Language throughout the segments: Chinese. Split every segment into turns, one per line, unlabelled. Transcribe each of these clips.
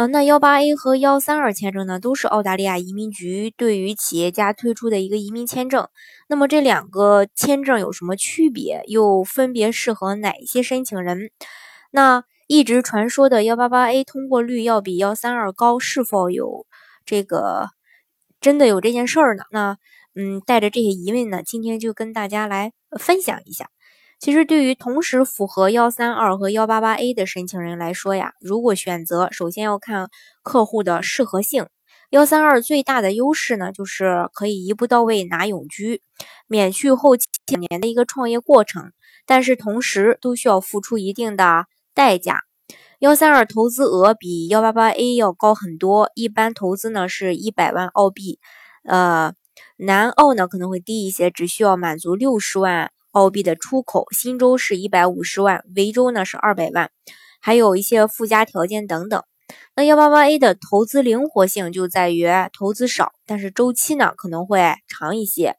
呃，那幺八 A 和幺三二签证呢，都是澳大利亚移民局对于企业家推出的一个移民签证。那么这两个签证有什么区别？又分别适合哪些申请人？那一直传说的幺八八 A 通过率要比幺三二高，是否有这个真的有这件事儿呢？那嗯，带着这些疑问呢，今天就跟大家来分享一下。其实，对于同时符合幺三二和幺八八 A 的申请人来说呀，如果选择，首先要看客户的适合性。幺三二最大的优势呢，就是可以一步到位拿永居，免去后期两年的一个创业过程，但是同时都需要付出一定的代价。幺三二投资额比幺八八 A 要高很多，一般投资呢是一百万澳币，呃，南澳呢可能会低一些，只需要满足六十万。澳币的出口，新州是一百五十万，维州呢是二百万，还有一些附加条件等等。那幺八八 A 的投资灵活性就在于投资少，但是周期呢可能会长一些。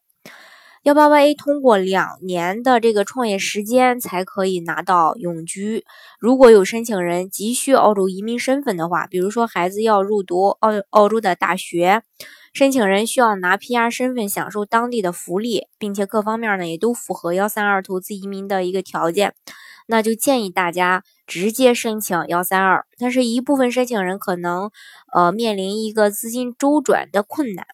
幺八八 A 通过两年的这个创业时间才可以拿到永居。如果有申请人急需澳洲移民身份的话，比如说孩子要入读澳澳洲的大学。申请人需要拿 PR 身份享受当地的福利，并且各方面呢也都符合幺三二投资移民的一个条件，那就建议大家直接申请幺三二。但是，一部分申请人可能呃面临一个资金周转的困难，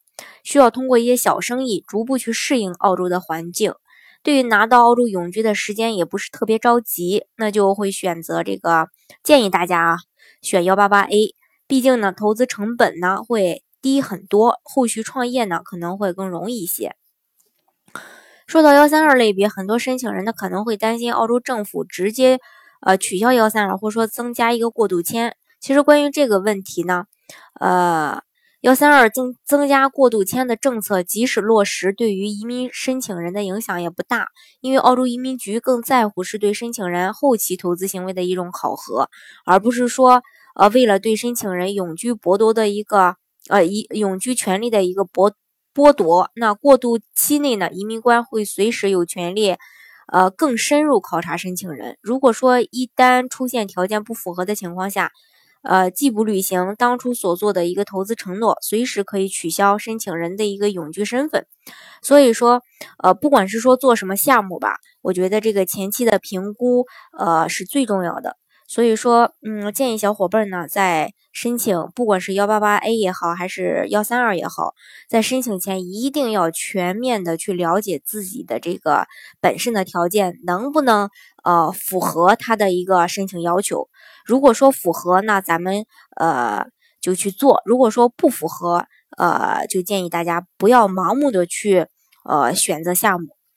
需要通过一些小生意逐步去适应澳洲的环境。对于拿到澳洲永居的时间也不是特别着急，那就会选择这个建议大家啊选幺八八 A，毕竟呢投资成本呢会。低很多，后续创业呢可能会更容易一些。说到幺三二类别，很多申请人呢可能会担心澳洲政府直接呃取消幺三二，或者说增加一个过渡签。其实关于这个问题呢，呃，幺三二增增加过渡签的政策，即使落实，对于移民申请人的影响也不大，因为澳洲移民局更在乎是对申请人后期投资行为的一种考核，而不是说呃为了对申请人永居剥夺的一个。呃，一永居权利的一个剥剥夺，那过渡期内呢，移民官会随时有权利，呃，更深入考察申请人。如果说一旦出现条件不符合的情况下，呃，既不履行当初所做的一个投资承诺，随时可以取消申请人的一个永居身份。所以说，呃，不管是说做什么项目吧，我觉得这个前期的评估，呃，是最重要的。所以说，嗯，建议小伙伴呢，在申请不管是幺八八 A 也好，还是幺三二也好，在申请前一定要全面的去了解自己的这个本身的条件能不能呃符合他的一个申请要求。如果说符合，那咱们呃就去做；如果说不符合，呃，就建议大家不要盲目的去呃选择项目。